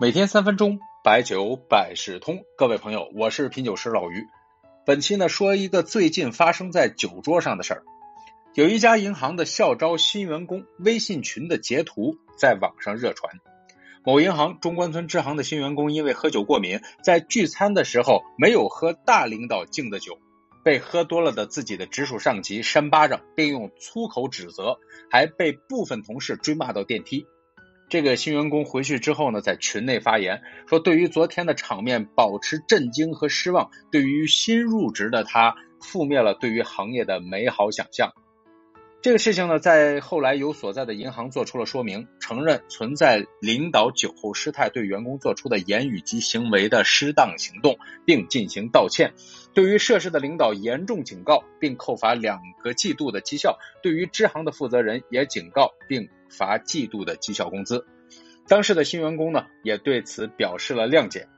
每天三分钟，白酒百事通。各位朋友，我是品酒师老于。本期呢，说一个最近发生在酒桌上的事儿。有一家银行的校招新员工微信群的截图在网上热传。某银行中关村支行的新员工因为喝酒过敏，在聚餐的时候没有喝大领导敬的酒，被喝多了的自己的直属上级扇巴掌，并用粗口指责，还被部分同事追骂到电梯。这个新员工回去之后呢，在群内发言说，对于昨天的场面保持震惊和失望，对于新入职的他覆灭了对于行业的美好想象。这个事情呢，在后来由所在的银行做出了说明，承认存在领导酒后失态对员工做出的言语及行为的失当行动，并进行道歉。对于涉事的领导严重警告，并扣罚两个季度的绩效；对于支行的负责人也警告并罚季度的绩效工资。当事的新员工呢，也对此表示了谅解。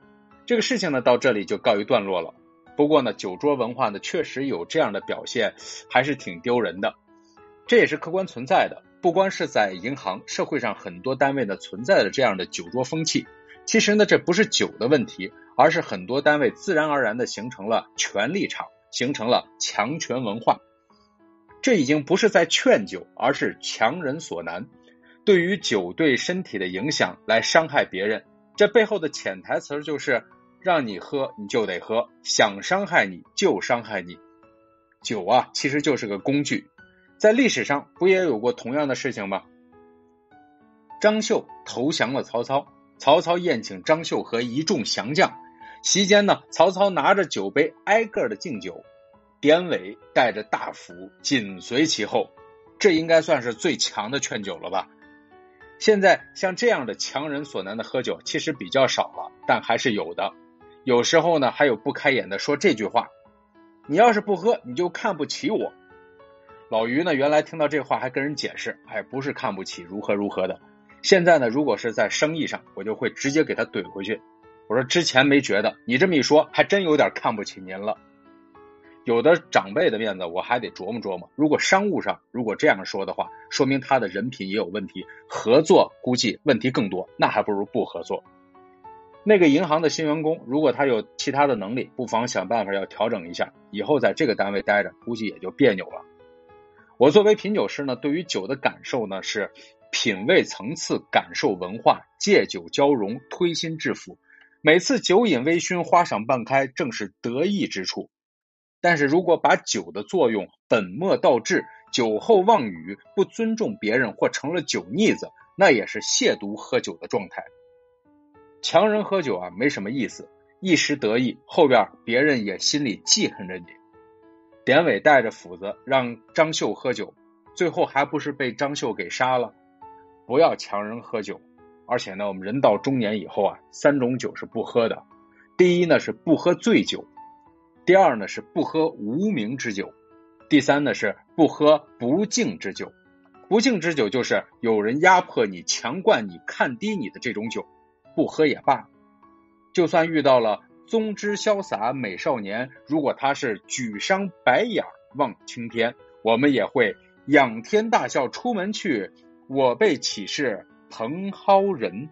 这个事情呢，到这里就告一段落了。不过呢，酒桌文化呢，确实有这样的表现，还是挺丢人的。这也是客观存在的，不光是在银行，社会上很多单位呢存在着这样的酒桌风气。其实呢，这不是酒的问题，而是很多单位自然而然的形成了权力场，形成了强权文化。这已经不是在劝酒，而是强人所难。对于酒对身体的影响来伤害别人，这背后的潜台词就是让你喝你就得喝，想伤害你就伤害你。酒啊，其实就是个工具。在历史上不也有过同样的事情吗？张绣投降了曹操，曹操宴请张绣和一众降将，席间呢，曹操拿着酒杯挨个的敬酒，典韦带着大斧紧随其后，这应该算是最强的劝酒了吧？现在像这样的强人所难的喝酒其实比较少了，但还是有的。有时候呢，还有不开眼的说这句话：“你要是不喝，你就看不起我。”老于呢，原来听到这话还跟人解释，哎，不是看不起，如何如何的。现在呢，如果是在生意上，我就会直接给他怼回去。我说之前没觉得，你这么一说，还真有点看不起您了。有的长辈的面子，我还得琢磨琢磨。如果商务上如果这样说的话，说明他的人品也有问题，合作估计问题更多，那还不如不合作。那个银行的新员工，如果他有其他的能力，不妨想办法要调整一下，以后在这个单位待着，估计也就别扭了。我作为品酒师呢，对于酒的感受呢是品味层次、感受文化、借酒交融、推心置腹。每次酒饮微醺、花赏半开，正是得意之处。但是如果把酒的作用本末倒置，酒后妄语、不尊重别人或成了酒腻子，那也是亵渎喝酒的状态。强人喝酒啊，没什么意思，一时得意，后边别人也心里记恨着你。典韦带着斧子让张绣喝酒，最后还不是被张绣给杀了？不要强人喝酒，而且呢，我们人到中年以后啊，三种酒是不喝的。第一呢是不喝醉酒，第二呢是不喝无名之酒，第三呢是不喝不敬之酒。不敬之酒就是有人压迫你、强灌你、看低你的这种酒，不喝也罢。就算遇到了。宗之潇洒美少年，如果他是举觞白眼望青天，我们也会仰天大笑出门去。我辈岂是蓬蒿人？